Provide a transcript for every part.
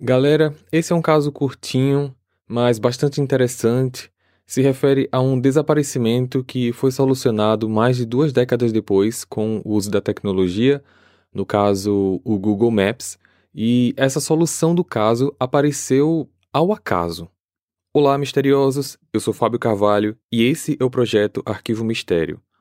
Galera, esse é um caso curtinho, mas bastante interessante. Se refere a um desaparecimento que foi solucionado mais de duas décadas depois com o uso da tecnologia, no caso o Google Maps, e essa solução do caso apareceu ao acaso. Olá, misteriosos! Eu sou Fábio Carvalho e esse é o projeto Arquivo Mistério,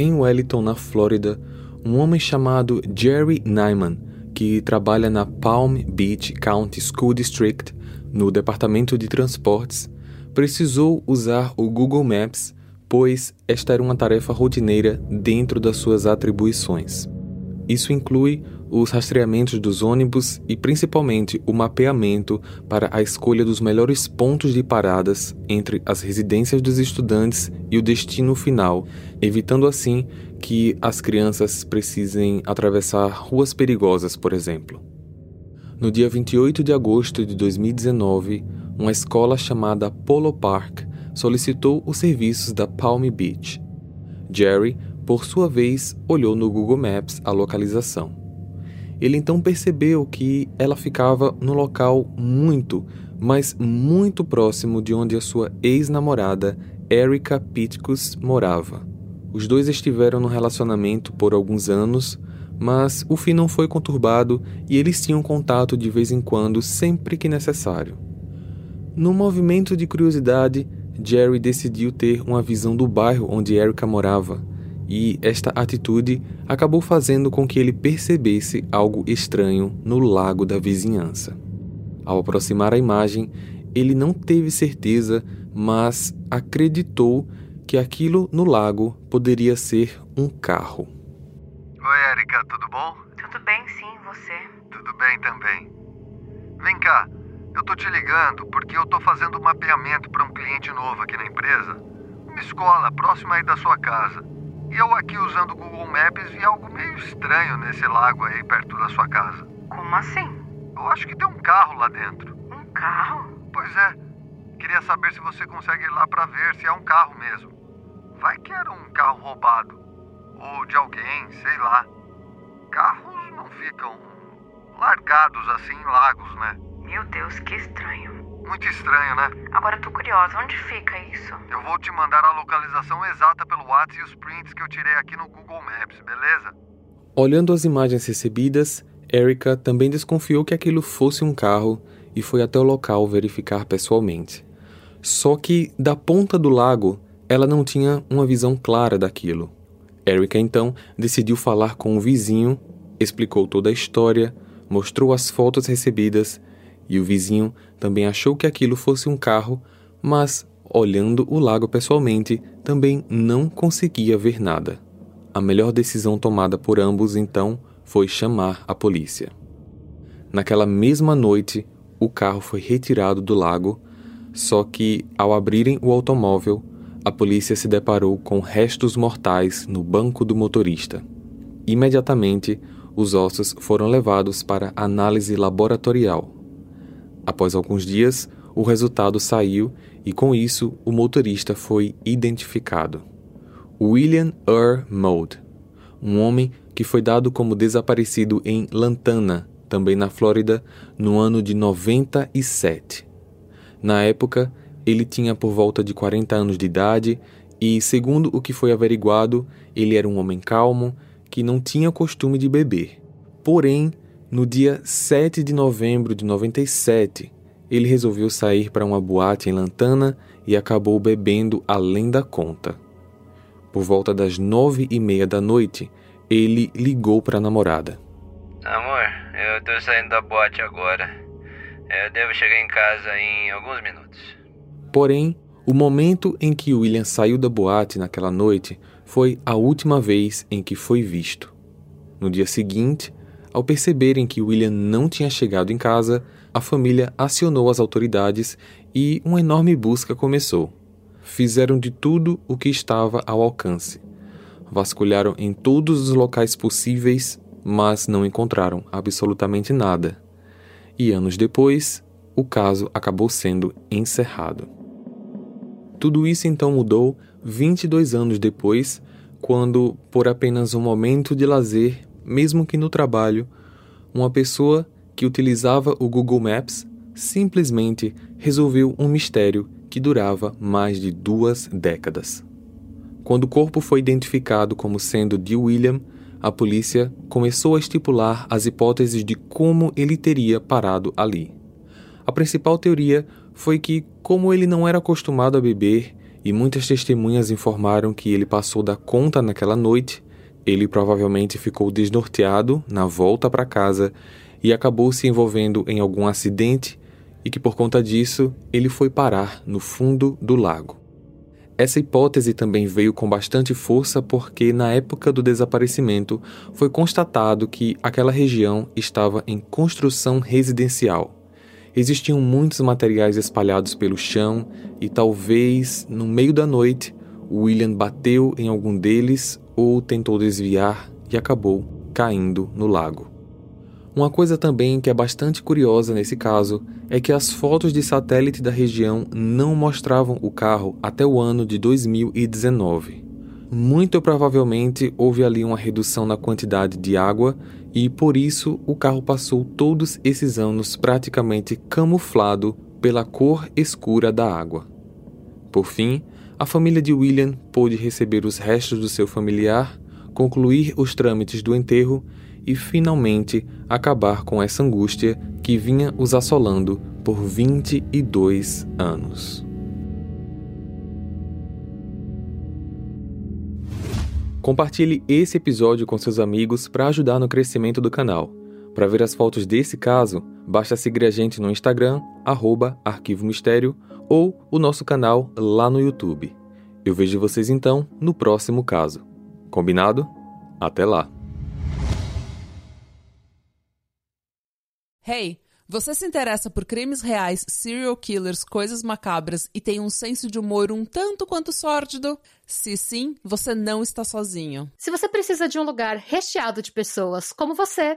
Em Wellington, na Flórida, um homem chamado Jerry Nyman, que trabalha na Palm Beach County School District, no departamento de transportes, precisou usar o Google Maps, pois esta era uma tarefa rotineira dentro das suas atribuições. Isso inclui os rastreamentos dos ônibus e principalmente o mapeamento para a escolha dos melhores pontos de paradas entre as residências dos estudantes e o destino final, evitando assim que as crianças precisem atravessar ruas perigosas, por exemplo. No dia 28 de agosto de 2019, uma escola chamada Polo Park solicitou os serviços da Palm Beach. Jerry, por sua vez, olhou no Google Maps a localização. Ele então percebeu que ela ficava no local muito, mas muito próximo de onde a sua ex-namorada, Erica Pitkus, morava. Os dois estiveram no relacionamento por alguns anos, mas o fim não foi conturbado e eles tinham contato de vez em quando, sempre que necessário. No movimento de curiosidade, Jerry decidiu ter uma visão do bairro onde Erica morava e esta atitude acabou fazendo com que ele percebesse algo estranho no lago da vizinhança. Ao aproximar a imagem, ele não teve certeza, mas acreditou que aquilo no lago poderia ser um carro. Oi, Erika, tudo bom? Tudo bem, sim, você? Tudo bem também. Vem cá, eu tô te ligando porque eu tô fazendo mapeamento para um cliente novo aqui na empresa. Uma escola próxima aí da sua casa. E eu aqui usando o Google Maps vi algo meio estranho nesse lago aí perto da sua casa. Como assim? Eu acho que tem um carro lá dentro. Um carro? Pois é. Queria saber se você consegue ir lá para ver se é um carro mesmo. Vai que era um carro roubado. Ou de alguém, sei lá. Carros não ficam largados assim em lagos, né? Meu Deus, que estranho. Muito estranho, né? Agora eu tô curiosa, onde fica isso? Eu vou te mandar a localização exata pelo WhatsApp e os prints que eu tirei aqui no Google Maps, beleza? Olhando as imagens recebidas, Erica também desconfiou que aquilo fosse um carro e foi até o local verificar pessoalmente. Só que da ponta do lago, ela não tinha uma visão clara daquilo. Erica então decidiu falar com o vizinho, explicou toda a história, mostrou as fotos recebidas e o vizinho também achou que aquilo fosse um carro, mas, olhando o lago pessoalmente, também não conseguia ver nada. A melhor decisão tomada por ambos, então, foi chamar a polícia. Naquela mesma noite, o carro foi retirado do lago, só que, ao abrirem o automóvel, a polícia se deparou com restos mortais no banco do motorista. Imediatamente, os ossos foram levados para análise laboratorial. Após alguns dias, o resultado saiu e, com isso, o motorista foi identificado. William Earl Mould, um homem que foi dado como desaparecido em Lantana, também na Flórida, no ano de 97. Na época, ele tinha por volta de 40 anos de idade e, segundo o que foi averiguado, ele era um homem calmo que não tinha costume de beber. Porém, no dia 7 de novembro de 97, ele resolveu sair para uma boate em Lantana e acabou bebendo além da conta. Por volta das nove e meia da noite, ele ligou para a namorada. Amor, eu tô saindo da boate agora. Eu devo chegar em casa em alguns minutos. Porém, o momento em que William saiu da boate naquela noite foi a última vez em que foi visto. No dia seguinte, ao perceberem que William não tinha chegado em casa, a família acionou as autoridades e uma enorme busca começou. Fizeram de tudo o que estava ao alcance. Vasculharam em todos os locais possíveis, mas não encontraram absolutamente nada. E anos depois, o caso acabou sendo encerrado. Tudo isso então mudou 22 anos depois, quando, por apenas um momento de lazer, mesmo que no trabalho, uma pessoa que utilizava o Google Maps simplesmente resolveu um mistério que durava mais de duas décadas. Quando o corpo foi identificado como sendo de William, a polícia começou a estipular as hipóteses de como ele teria parado ali. A principal teoria foi que, como ele não era acostumado a beber e muitas testemunhas informaram que ele passou da conta naquela noite, ele provavelmente ficou desnorteado na volta para casa e acabou se envolvendo em algum acidente e que por conta disso ele foi parar no fundo do lago. Essa hipótese também veio com bastante força porque, na época do desaparecimento, foi constatado que aquela região estava em construção residencial. Existiam muitos materiais espalhados pelo chão e talvez, no meio da noite, William bateu em algum deles ou tentou desviar e acabou caindo no lago. Uma coisa também que é bastante curiosa nesse caso é que as fotos de satélite da região não mostravam o carro até o ano de 2019. Muito provavelmente houve ali uma redução na quantidade de água e por isso o carro passou todos esses anos praticamente camuflado pela cor escura da água. Por fim, a família de William pôde receber os restos do seu familiar, concluir os trâmites do enterro e finalmente acabar com essa angústia que vinha os assolando por 22 anos. Compartilhe esse episódio com seus amigos para ajudar no crescimento do canal. Para ver as fotos desse caso, basta seguir a gente no Instagram, arroba Arquivo Mistério, ou o nosso canal lá no YouTube. Eu vejo vocês então no próximo caso. Combinado? Até lá! Hey, você se interessa por crimes reais, serial killers, coisas macabras e tem um senso de humor um tanto quanto sórdido? Se sim, você não está sozinho. Se você precisa de um lugar recheado de pessoas como você,